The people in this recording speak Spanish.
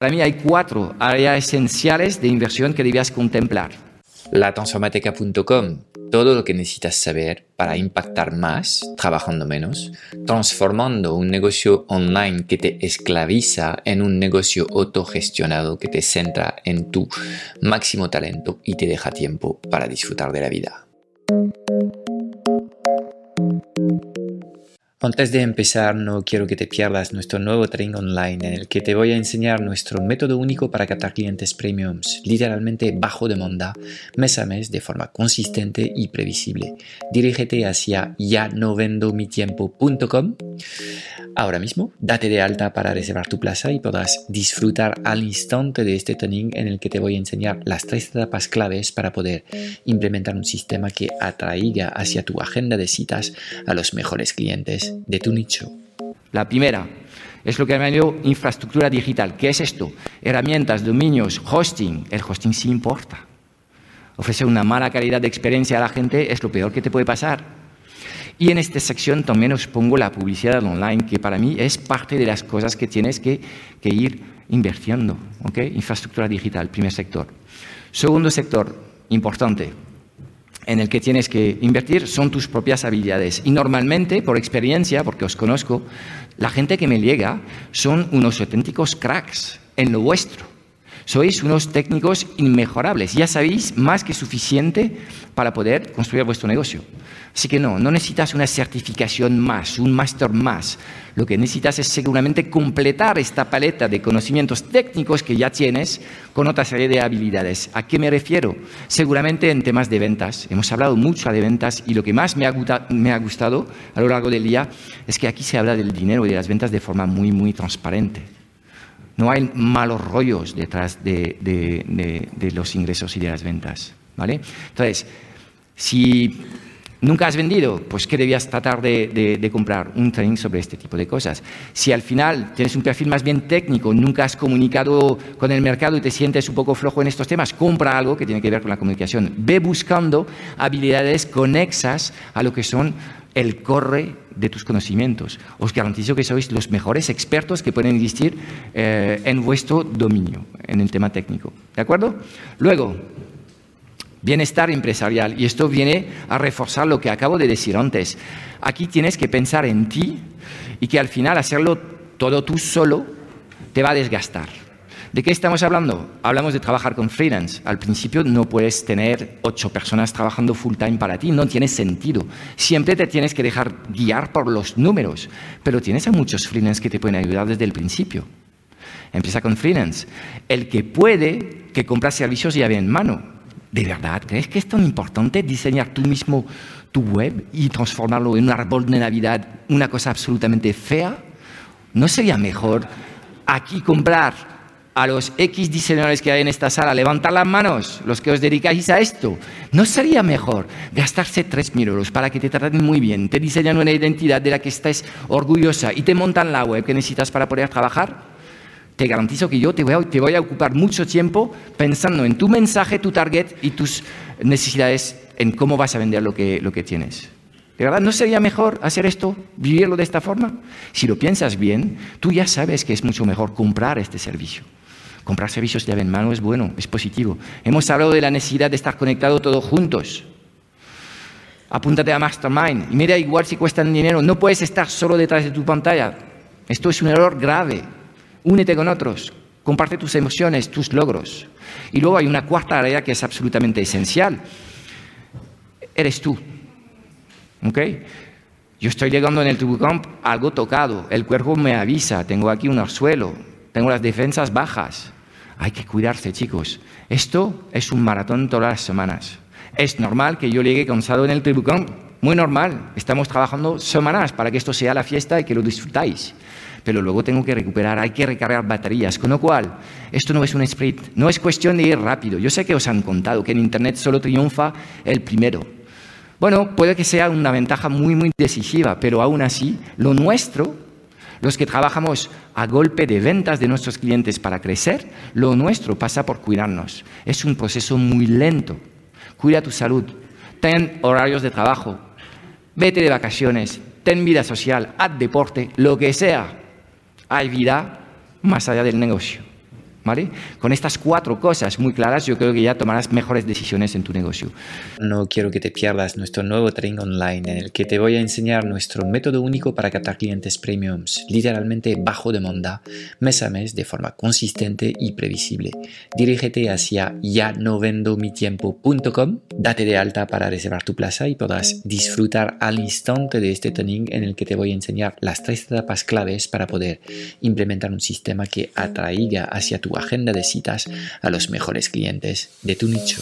Para mí hay cuatro áreas esenciales de inversión que debías contemplar. Latransformateca.com, todo lo que necesitas saber para impactar más trabajando menos, transformando un negocio online que te esclaviza en un negocio autogestionado que te centra en tu máximo talento y te deja tiempo para disfrutar de la vida. Antes de empezar, no quiero que te pierdas nuestro nuevo training online en el que te voy a enseñar nuestro método único para captar clientes premiums, literalmente bajo demanda, mes a mes de forma consistente y previsible. Dirígete hacia ya no vendo mi ahora mismo, date de alta para reservar tu plaza y podrás disfrutar al instante de este training en el que te voy a enseñar las tres etapas claves para poder implementar un sistema que atraiga hacia tu agenda de citas a los mejores clientes de tu nicho. La primera es lo que llamo infraestructura digital. ¿Qué es esto? Herramientas, dominios, hosting. El hosting sí importa. Ofrecer una mala calidad de experiencia a la gente es lo peor que te puede pasar. Y en esta sección también os pongo la publicidad online, que para mí es parte de las cosas que tienes que, ir invirtiendo. Infraestructura digital, primer sector. Segundo sector, importante, en el que tienes que invertir son tus propias habilidades. Y normalmente, por experiencia, porque os conozco, la gente que me llega son unos auténticos cracks en lo vuestro. Sois unos técnicos inmejorables. Ya sabéis más que suficiente para poder construir vuestro negocio. Así que no, no necesitas una certificación más, un máster más. Lo que necesitas es seguramente completar esta paleta de conocimientos técnicos que ya tienes con otra serie de habilidades. ¿A qué me refiero? Seguramente en temas de ventas. Hemos hablado mucho de ventas y lo que más me ha, gustado a lo largo del día es que aquí se habla del dinero y de las ventas de forma muy, muy transparente. No hay malos rollos detrás de, de, de los ingresos y de las ventas. ¿vale? Entonces, si ¿Nunca has vendido? Pues ¿qué debías tratar de, comprar? Un training sobre este tipo de cosas. Si al final tienes un perfil más bien técnico, nunca has comunicado con el mercado y te sientes un poco flojo en estos temas, compra algo que tiene que ver con la comunicación. Ve buscando habilidades conexas a lo que son el corre de tus conocimientos. Os garantizo que sois los mejores expertos que pueden existir eh, en vuestro dominio, en el tema técnico. ¿De acuerdo? Luego, bienestar empresarial. Y esto viene a reforzar lo que acabo de decir antes. Aquí tienes que pensar en ti y que al final hacerlo todo tú solo te va a desgastar. ¿De qué estamos hablando? Hablamos de trabajar con freelance. Al principio no puedes tener ocho personas trabajando full time para ti, no tiene sentido. Siempre te tienes que dejar guiar por los números, pero tienes a muchos freelance que te pueden ayudar desde el principio. Empieza con freelance. El que puede, que compra servicios ya en mano ¿De verdad crees que es tan importante diseñar tú mismo tu web y transformarlo en un árbol de Navidad, una cosa absolutamente fea? ¿No sería mejor aquí comprar a los X diseñadores que hay en esta sala, levantar las manos, los que os dedicáis a esto? ¿No sería mejor gastarse 3.000 euros para que te traten muy bien, te diseñan una identidad de la que estés orgullosa y te montan la web que necesitas para poder trabajar? te garantizo que yo te voy, a, ocupar mucho tiempo pensando en tu mensaje, tu target y tus necesidades, en cómo vas a vender lo que, lo que tienes. ¿De verdad no sería mejor hacer esto, vivirlo de esta forma? Si lo piensas bien, tú ya sabes que es mucho mejor comprar este servicio. Comprar servicios llave en mano es bueno, es positivo. Hemos hablado de la necesidad de estar conectados todos juntos. Apúntate a Mastermind y mira igual si cuestan dinero. No puedes estar solo detrás de tu pantalla. Esto es un error grave. Únete con otros, comparte tus emociones, tus logros. Y luego hay una cuarta área que es absolutamente esencial. Eres tú. ¿Ok? Yo estoy llegando en el Tubucamp algo tocado, el cuerpo me avisa, tengo aquí un arzuelo, tengo las defensas bajas. Hay que cuidarse, chicos. Esto es un maratón todas las semanas. Es normal que yo llegue cansado en el Tubucamp, muy normal. Estamos trabajando semanas para que esto sea la fiesta y que lo disfrutáis pero luego tengo que recuperar, hay que recargar baterías. Con lo cual, esto no es un sprint, no es cuestión de ir rápido. Yo sé que os han contado que en Internet solo triunfa el primero. Bueno, puede que sea una ventaja muy, muy decisiva, pero aún así, lo nuestro, los que trabajamos a golpe de ventas de nuestros clientes para crecer, lo nuestro pasa por cuidarnos. Es un proceso muy lento. Cuida tu salud, ten horarios de trabajo, vete de vacaciones, ten vida social, haz deporte, lo que sea hay vida más allá del negocio. ¿Vale? Con estas cuatro cosas muy claras, yo creo que ya tomarás mejores decisiones en tu negocio. No quiero que te pierdas nuestro nuevo training online en el que te voy a enseñar nuestro método único para captar clientes premiums, literalmente bajo demanda, mes a mes, de forma consistente y previsible. Dirígete hacia ya no vendo mi tiempo.com, date de alta para reservar tu plaza y podrás disfrutar al instante de este training en el que te voy a enseñar las tres etapas claves para poder implementar un sistema que atraiga hacia tu agenda de citas a los mejores clientes de tu nicho.